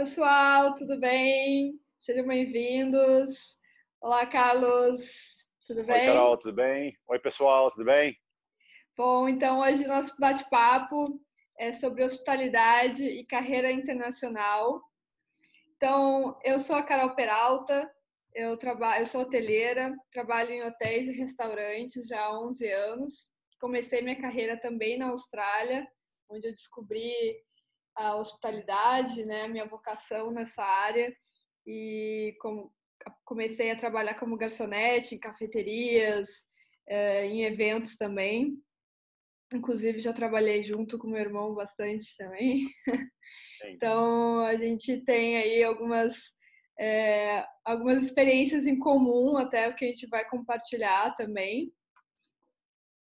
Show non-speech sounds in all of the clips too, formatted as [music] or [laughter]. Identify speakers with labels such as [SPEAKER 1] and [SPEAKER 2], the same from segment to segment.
[SPEAKER 1] pessoal, tudo bem? Sejam bem-vindos. Olá, Carlos, tudo bem?
[SPEAKER 2] Oi, Carol, tudo bem? Oi, pessoal, tudo bem?
[SPEAKER 1] Bom, então hoje nosso bate-papo é sobre hospitalidade e carreira internacional. Então, eu sou a Carol Peralta, eu trabalho, eu sou hoteleira, trabalho em hotéis e restaurantes já há 11 anos. Comecei minha carreira também na Austrália, onde eu descobri a hospitalidade, né, minha vocação nessa área e com, comecei a trabalhar como garçonete em cafeterias, é, em eventos também. Inclusive já trabalhei junto com meu irmão bastante também. então a gente tem aí algumas é, algumas experiências em comum até o que a gente vai compartilhar também.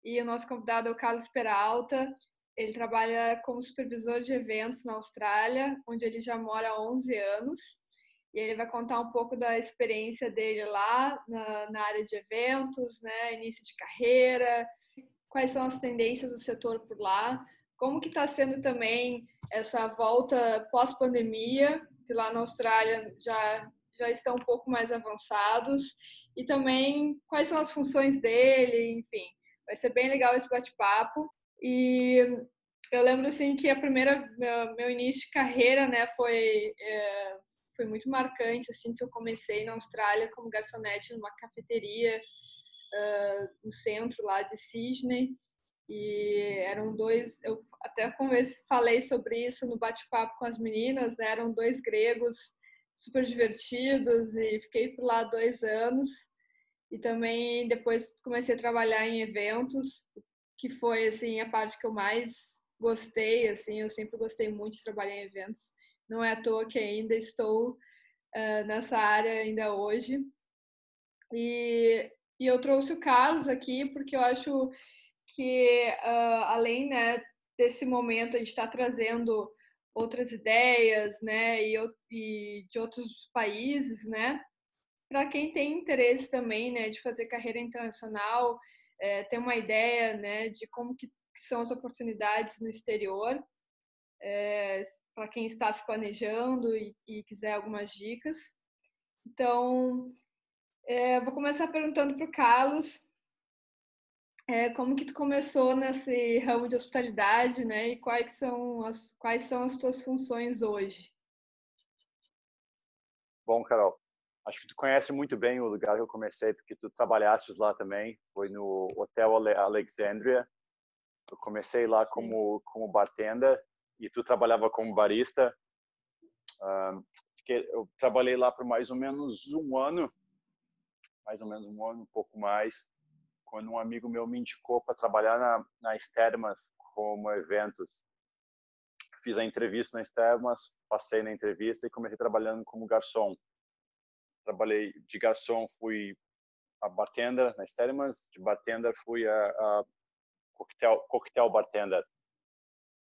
[SPEAKER 1] E o nosso convidado é o Carlos Peralta. Ele trabalha como supervisor de eventos na Austrália, onde ele já mora há 11 anos. E ele vai contar um pouco da experiência dele lá na, na área de eventos, né, início de carreira, quais são as tendências do setor por lá, como que está sendo também essa volta pós-pandemia, que lá na Austrália já, já estão um pouco mais avançados, e também quais são as funções dele, enfim. Vai ser bem legal esse bate-papo. E eu lembro assim que a primeira meu, início de carreira, né, foi é, foi muito marcante assim que eu comecei na Austrália como garçonete numa cafeteria uh, no centro lá de Sydney. E eram dois, eu até falei sobre isso no bate-papo com as meninas, né? eram dois gregos super divertidos e fiquei por lá dois anos. E também depois comecei a trabalhar em eventos, que foi assim a parte que eu mais gostei, assim, eu sempre gostei muito de trabalhar em eventos. Não é à toa que ainda estou uh, nessa área ainda hoje. E e eu trouxe o Carlos aqui porque eu acho que, uh, além né, desse momento, a gente está trazendo outras ideias né, e, e de outros países, né? Para quem tem interesse também né, de fazer carreira internacional, é, ter uma ideia né, de como que, são as oportunidades no exterior, é, para quem está se planejando e, e quiser algumas dicas. Então, é, vou começar perguntando para o Carlos é, como que tu começou nesse ramo de hospitalidade, né? E quais são as, quais são as tuas funções hoje?
[SPEAKER 2] Bom, Carol, acho que tu conhece muito bem o lugar que eu comecei, porque tu trabalhaste lá também. Foi no Hotel Alexandria. Eu comecei lá como, como bartender e tu trabalhava como barista. Um, eu trabalhei lá por mais ou menos um ano mais ou menos um ano, um pouco mais, quando um amigo meu me indicou para trabalhar na, nas termas como eventos. Fiz a entrevista nas termas, passei na entrevista e comecei trabalhando como garçom. Trabalhei de garçom, fui a bartender nas termas, de bartender fui a, a coquetel, coquetel bartender.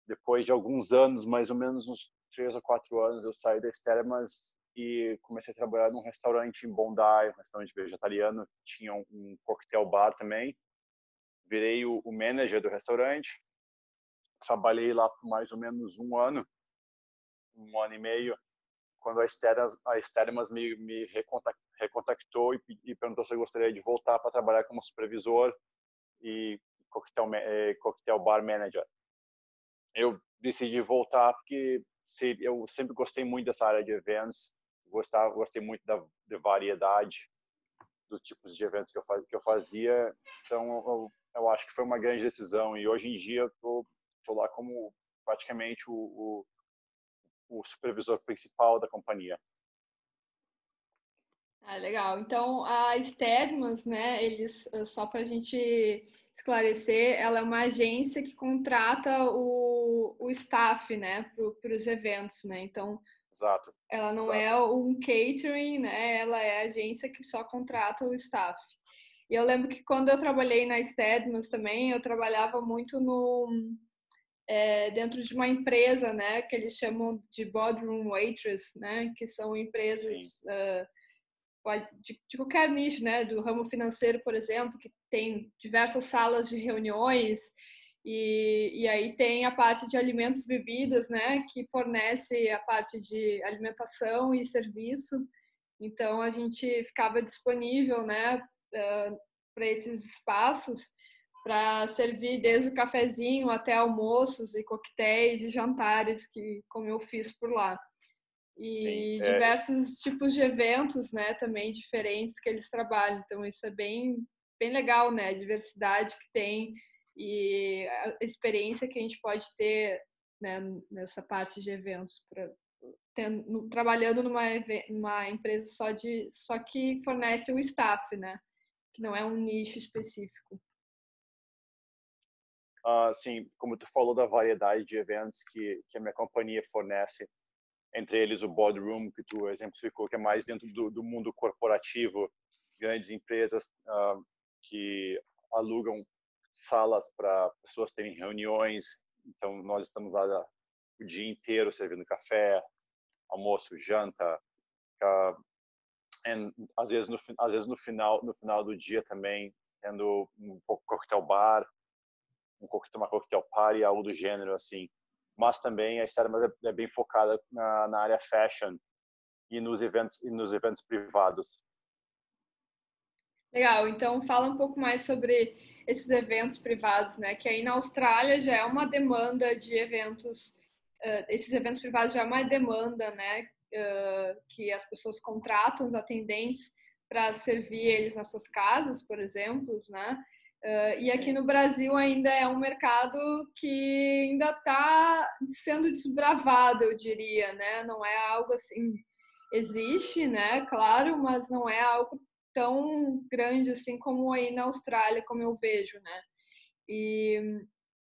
[SPEAKER 2] Depois de alguns anos, mais ou menos uns três ou quatro anos, eu saí das termas e comecei a trabalhar num restaurante em Bondi, um restaurante vegetariano, tinha um coquetel bar também. Virei o, o manager do restaurante, trabalhei lá por mais ou menos um ano, um ano e meio, quando a Esteras, a Esteremas me, me recontactou e, e, perguntou se eu gostaria de voltar para trabalhar como supervisor e coquetel, eh, coquetel bar manager. Eu decidi voltar porque eu sempre gostei muito dessa área de eventos gostava, gostei muito da variedade dos tipos de eventos que eu, faz, que eu fazia. Então, eu, eu, acho que foi uma grande decisão. E hoje em dia, eu tô, tô lá como praticamente o, o, o supervisor principal da companhia.
[SPEAKER 1] Ah, legal. Então, a Stedmans, né, eles, só para a gente esclarecer, ela é uma agência que contrata o, o staff, né, para os eventos, né? Então,
[SPEAKER 2] Exato.
[SPEAKER 1] Ela não
[SPEAKER 2] Exato.
[SPEAKER 1] é um catering, né? Ela é a agência que só contrata o staff. E eu lembro que quando eu trabalhei na Stedmans também, eu trabalhava muito no é, dentro de uma empresa, né? Que eles chamam de boardroom waitress, né? Que são empresas uh, de, de qualquer nicho, né? Do ramo financeiro, por exemplo, que tem diversas salas de reuniões E, e aí tem a parte de alimentos e bebidas, né, que fornece a parte de alimentação e serviço. Então a gente ficava disponível, né, uh, para esses espaços para servir desde o cafezinho até almoços e coquetéis e jantares que como eu fiz por lá. E Sim, é. diversos tipos de eventos né também diferentes que eles trabalham. Então isso é bem bem legal né a diversidade que tem e a experiência que a gente pode ter né, nessa parte de eventos pra, tendo, trabalhando numa, numa empresa só de só que fornece o staff né que não é um nicho específico
[SPEAKER 2] assim, como tu falou da variedade de eventos que, que a minha companhia fornece, entre eles o boardroom, que tu exemplificou, que é mais dentro do, do mundo corporativo, grandes empresas uh, que alugam salas para pessoas terem reuniões. Então, nós estamos lá o dia inteiro servindo café, almoço, janta, uh, and, às vezes no às vezes no final no final do dia também tendo um pouco coquetel bar um coquetel, uma coquetel party, algo do gênero, assim. Mas também a Starbucks é bem focada na, na área fashion e nos eventos e nos eventos privados.
[SPEAKER 1] Legal, então fala um pouco mais sobre esses eventos privados, né? Que aí na Austrália já é uma demanda de eventos, uh, esses eventos privados já é uma demanda, né? Uh, que as pessoas contratam os atendentes para servir eles nas suas casas, por exemplo, né? Uh, e aqui no Brasil ainda é um mercado que ainda está sendo desbravado, eu diria, né? Não é algo assim, existe, né? Claro, mas não é algo tão grande assim como aí na Austrália, como eu vejo, né? E,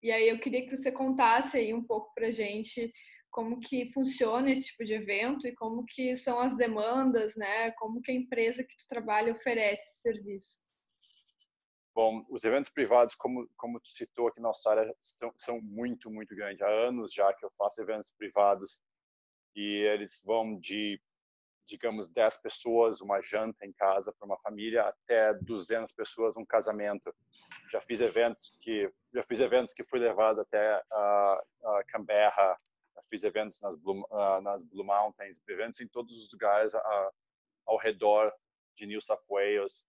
[SPEAKER 1] e aí eu queria que você contasse aí um pouco para gente como que funciona esse tipo de evento e como que são as demandas, né? Como que a empresa que tu trabalha oferece esse serviço.
[SPEAKER 2] Bom, os eventos privados, como como tu citou aqui na Austrália, são, são muito, muito grandes. Há anos já que eu faço eventos privados e eles vão de, digamos, 10 pessoas, uma janta em casa para uma família, até 200 pessoas, um casamento. Já fiz eventos que já fiz eventos que fui levado até a, Canberra, já fiz eventos nas Blue, uh, nas Blue Mountains, eventos em todos os lugares ao redor de New South Wales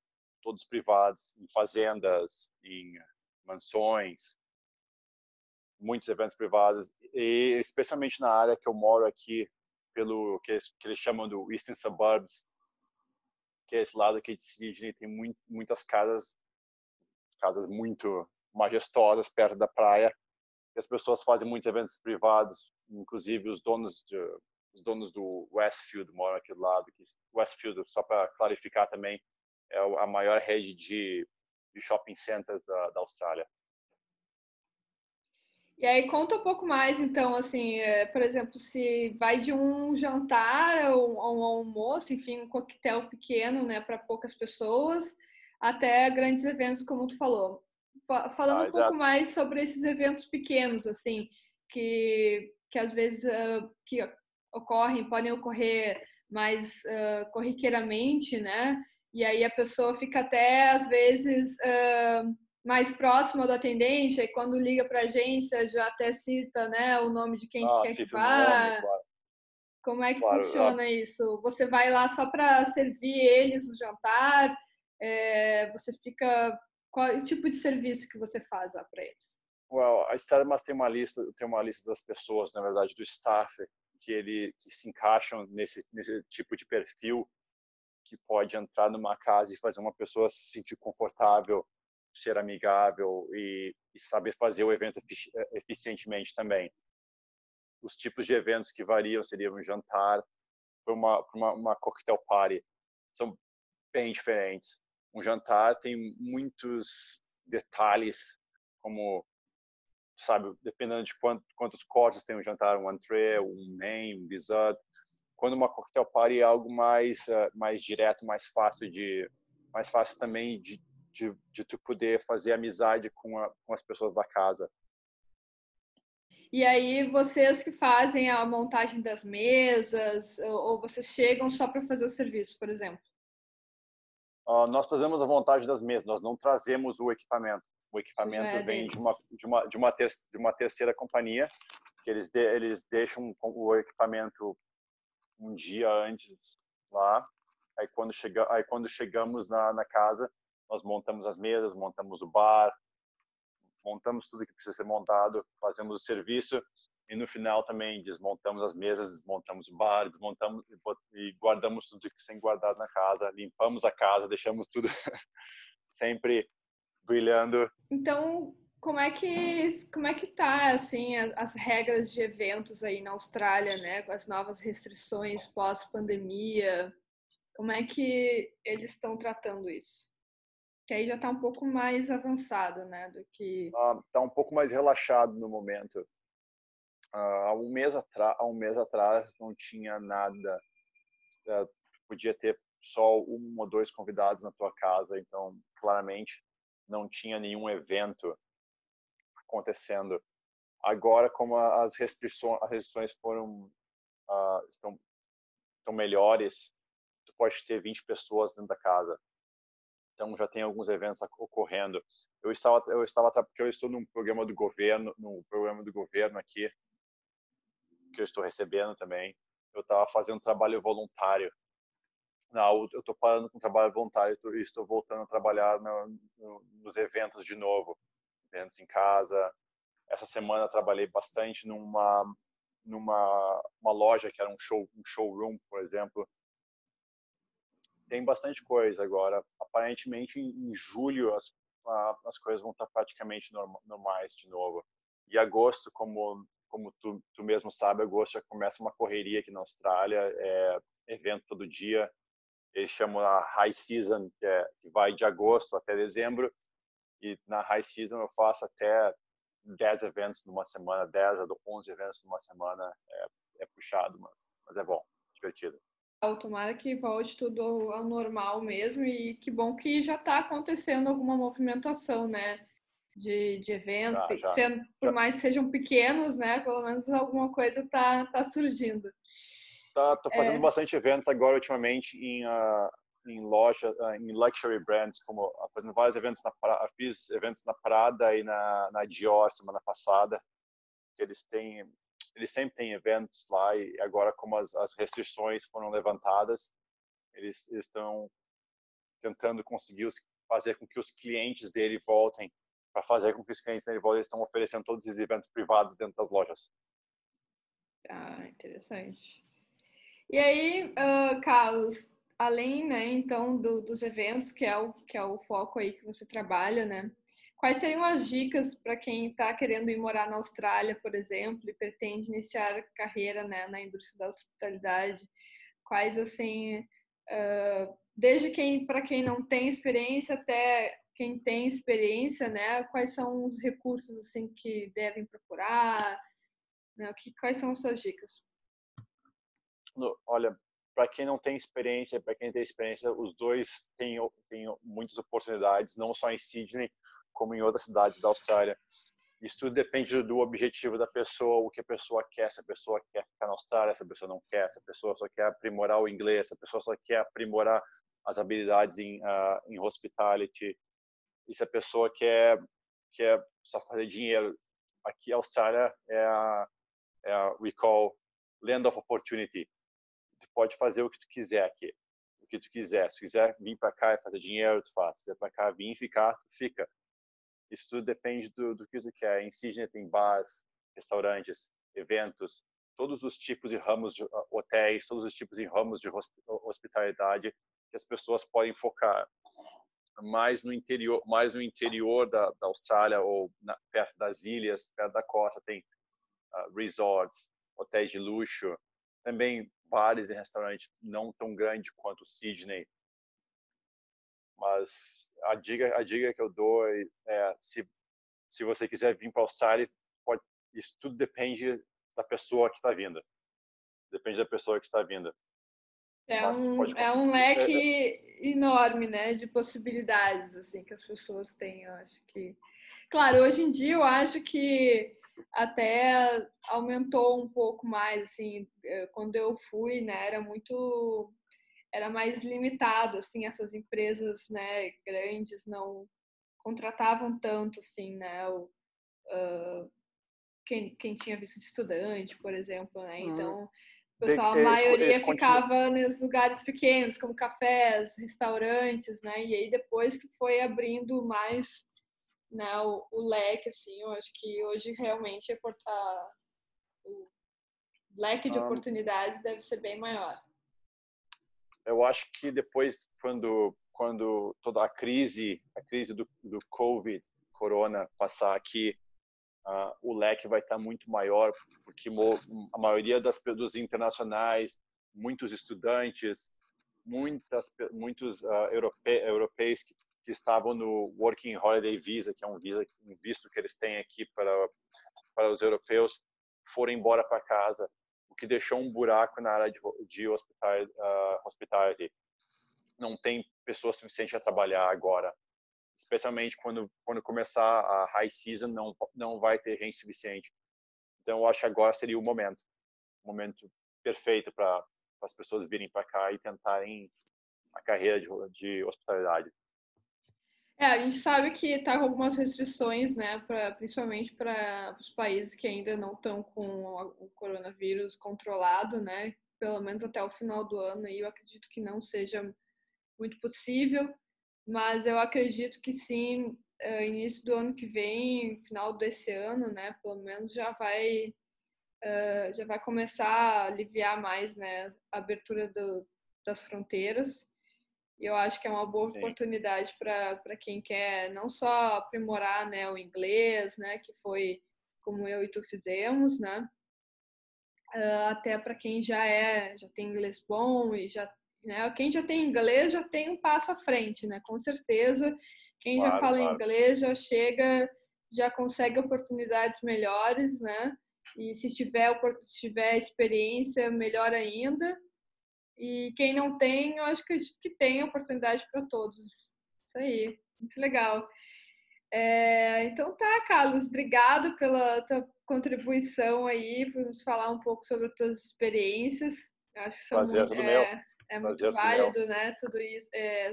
[SPEAKER 2] todos privados, em fazendas, em mansões, muitos eventos privados, e especialmente na área que eu moro aqui, pelo que eles, que eles chamam do Eastern Suburbs, que é esse lado aqui de Sydney, tem muito, muitas casas, casas muito majestosas perto da praia, e as pessoas fazem muitos eventos privados, inclusive os donos de, os donos do Westfield moram aqui do lado. Westfield, só para clarificar também, é a maior rede de, de shopping centers da, da Austrália.
[SPEAKER 1] E aí conta um pouco mais, então, assim, é, por exemplo, se vai de um jantar ou um almoço, enfim, um coquetel pequeno, né, para poucas pessoas, até grandes eventos, como tu falou. Falando ah, um pouco mais sobre esses eventos pequenos, assim, que, que às vezes uh, que ocorrem, podem ocorrer mais uh, corriqueiramente, né? E aí a pessoa fica até, às vezes, uh, mais próxima do atendente, e quando liga para a agência já até cita né, o nome de quem ah, que quer que vá. Claro. Como é que claro, funciona isso? Você vai lá só para servir eles o jantar? É, você fica... Qual o tipo de serviço que você faz lá para eles?
[SPEAKER 2] Well, a Stadmas tem uma lista, tem uma lista das pessoas, na verdade, do staff que ele que se encaixam nesse nesse tipo de perfil que pode entrar numa casa e fazer uma pessoa se sentir confortável, ser amigável e, e saber fazer o evento eh, eficientemente também. Os tipos de eventos que variam seriam um jantar, uma, uma, uma cocktail party, são bem diferentes. Um jantar tem muitos detalhes, como sabe, dependendo de quanto, quantos cortes tem um jantar, um entrée, um main, um dessert, quando uma cocktail party é algo mais uh, mais direto, mais fácil de mais fácil também de, de, de tu poder fazer amizade com, a, com as pessoas da casa.
[SPEAKER 1] E aí vocês que fazem a montagem das mesas ou vocês chegam só para fazer o serviço, por exemplo?
[SPEAKER 2] Uh, nós fazemos a montagem das mesas, nós não trazemos o equipamento. O equipamento é vem de uma, de, uma, de, uma ter, de uma terceira companhia, que eles, de, eles deixam o equipamento um dia antes lá. Aí quando, chega, aí quando chegamos na, na casa, nós montamos as mesas, montamos o bar, montamos tudo que precisa ser montado, fazemos o serviço e no final também desmontamos as mesas, desmontamos o bar, desmontamos e guardamos tudo que tem guardado na casa, limpamos a casa, deixamos tudo [laughs] sempre brilhando.
[SPEAKER 1] Então, como é que como é que tá assim as, as, regras de eventos aí na Austrália, né, com as novas restrições pós pandemia? Como é que eles estão tratando isso? Que aí já está um pouco mais avançado, né, do que
[SPEAKER 2] ah, tá um pouco mais relaxado no momento. Uh, há um mês atrás, um mês atrás não tinha nada, uh, podia ter só um ou dois convidados na tua casa, então claramente não tinha nenhum evento acontecendo. Agora, como as restrições, as restrições foram uh, estão, estão melhores, tu pode ter 20 pessoas dentro da casa. Então já tem alguns eventos ocorrendo. Eu estava eu estava porque eu estou num programa do governo, no programa do governo aqui que eu estou recebendo também. Eu estava fazendo trabalho voluntário. Não, eu estou parando com trabalho voluntário e estou voltando a trabalhar no, no, nos eventos de novo, eventos em casa. Essa semana trabalhei bastante numa numa uma loja que era um show um showroom, por exemplo. Tem bastante coisa agora. Aparentemente em, julho as as coisas vão estar praticamente normais de novo. E agosto, como como tu, tu mesmo sabe, agosto já começa uma correria aqui na Austrália, é evento todo dia. Eles chamam a High Season, que, é, que vai de agosto até dezembro. E na High Season eu faço até 10 eventos numa semana, 10 a 11 eventos numa semana. É, é puxado, mas, mas é bom, divertido.
[SPEAKER 1] Tomara que volte tudo ao normal mesmo e que bom que já está acontecendo alguma movimentação, né? de, de evento, já, já. Sendo, por mais que sejam pequenos, né? Pelo menos alguma coisa tá, tá surgindo.
[SPEAKER 2] Tá, tô fazendo é... bastante eventos agora ultimamente em, uh, em loja, uh, em luxury brands, como fazendo vários eventos na fiz eventos na Prada e na, na Dior semana passada, que eles têm eles sempre têm eventos lá e agora como as, as restrições foram levantadas, eles, eles estão tentando conseguir os, fazer com que os clientes dele voltem para fazer com que os clientes da estão oferecendo todos esses eventos privados dentro das lojas.
[SPEAKER 1] Ah, interessante. E aí, uh, Carlos, além, né, então, do, dos eventos, que é, o, que é o foco aí que você trabalha, né? Quais seriam as dicas para quem está querendo ir morar na Austrália, por exemplo, e pretende iniciar carreira né, na indústria da hospitalidade? Quais, assim, uh, desde quem para quem não tem experiência até quem tem experiência, né, quais são os recursos assim que devem procurar, né, que, quais são as suas dicas?
[SPEAKER 2] Olha, para quem não tem experiência, para quem tem experiência, os dois têm, têm muitas oportunidades, não só em Sydney, como em outras cidades da Austrália. Isso tudo depende do objetivo da pessoa, o que a pessoa quer, se a pessoa quer ficar na Austrália, se a pessoa não quer, se a pessoa só quer aprimorar o inglês, se a pessoa só quer aprimorar as habilidades em, uh, em hospitality, e se a pessoa quer, quer só fazer dinheiro. Aqui, a Austrália é a, é a we call land of opportunity. Tu pode fazer o que tu quiser aqui, o que tu quiser. Se quiser vir para cá e fazer dinheiro, tu faz. Se quiser para cá vir e ficar, tu fica. Isso tudo depende do, do que tu quer. Em Sydney tem bars, restaurantes, eventos, todos os tipos de ramos de uh, hotéis, todos os tipos de ramos de hospitalidade que as pessoas podem focar mais no interior, mais no interior da, da Austrália ou na, perto das ilhas, perto da costa, tem uh, resorts, hotéis de luxo, também bares e restaurantes não tão grande quanto Sydney. Mas a dica, a dica que eu dou é, é se se você quiser vir para a Austrália, pode, isso tudo depende da pessoa que está vindo. Depende da pessoa que está vindo.
[SPEAKER 1] É um, é um leque enorme, né, de possibilidades, assim, que as pessoas têm, eu acho que... Claro, hoje em dia eu acho que até aumentou um pouco mais, assim, eh, quando eu fui, né, era muito... Era mais limitado, assim, essas empresas, né, grandes não contratavam tanto, assim, né? O, uh, quem, quem tinha visto de estudante, por exemplo, né? Hum. Então, o pessoal, a maioria ficava nos lugares pequenos, como cafés, restaurantes, né? E aí depois que foi abrindo mais né, o, o leque, assim, eu acho que hoje realmente a, a, o leque de oportunidades deve ser bem maior.
[SPEAKER 2] Eu acho que depois, quando quando toda a crise, a crise do, do COVID, corona, passar aqui, uh, o leque vai estar muito maior, porque a maioria das dos internacionais, muitos estudantes, muitas muitos uh, europe, europeus que, que, estavam no Working Holiday Visa, que é um visa, um visto que eles têm aqui para para os europeus, foram embora para casa, o que deixou um buraco na área de, de hospital, uh, hospitality não tem pessoas suficientes a trabalhar agora. Especialmente quando, quando começar a high season, não, não vai ter gente suficiente. Então, eu acho que agora seria o momento. O momento perfeito para as pessoas virem para cá e tentarem a carreira de, de hospitalidade.
[SPEAKER 1] É, a gente sabe que está com algumas restrições, né, pra, principalmente para os países que ainda não estão com o coronavírus controlado, né, pelo menos até o final do ano, e eu acredito que não seja muito possível, mas eu acredito que sim, uh, início do ano que vem, final desse ano, né, pelo menos já vai uh, já vai começar a aliviar mais, né, a abertura do, das fronteiras. E eu acho que é uma boa sim. oportunidade para quem quer não só aprimorar, né, o inglês, né, que foi como eu e tu fizemos, né, uh, até para quem já é já tem inglês bom e já né? Quem já tem inglês já tem um passo à frente, né? Com certeza. Quem claro, já fala claro. inglês já chega, já consegue oportunidades melhores, né? E se tiver, se tiver experiência, melhor ainda. E quem não tem, eu acho que, que tem oportunidade para todos. Isso aí, muito legal. É, então tá, Carlos, obrigado pela tua contribuição aí, por nos falar um pouco sobre as tuas experiências.
[SPEAKER 2] acho que são Prazer, muito, é, meu.
[SPEAKER 1] É muito válido, né? Tudo isso. É,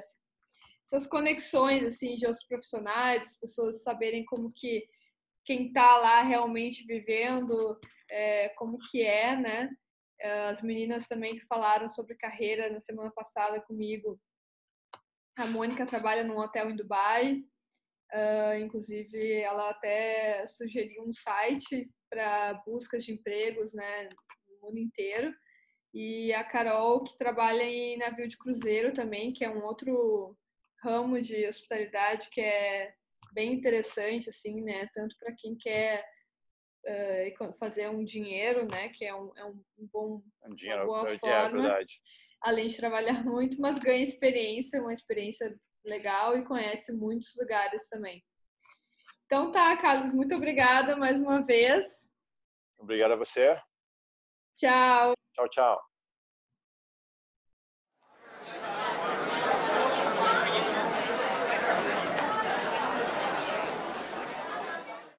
[SPEAKER 1] essas conexões, assim, de outros profissionais, pessoas saberem como que quem está lá realmente vivendo, é, como que é, né? É, as meninas também que falaram sobre carreira na semana passada comigo. A Mônica trabalha num hotel em Dubai. Uh, inclusive, ela até sugeriu um site para buscas de empregos, né, no mundo inteiro. E a Carol, que trabalha em navio de cruzeiro também, que é um outro ramo de hospitalidade que é bem interessante, assim, né? Tanto para quem quer uh, fazer um dinheiro, né? Que é um, é um bom,
[SPEAKER 2] um dinheiro, uma boa é, forma. É
[SPEAKER 1] além de trabalhar [laughs] muito, mas ganha experiência, uma experiência legal e conhece muitos lugares também. Então tá, Carlos, muito obrigada mais uma vez.
[SPEAKER 2] Obrigado a você.
[SPEAKER 1] Tchau.
[SPEAKER 2] Tchau, tchau.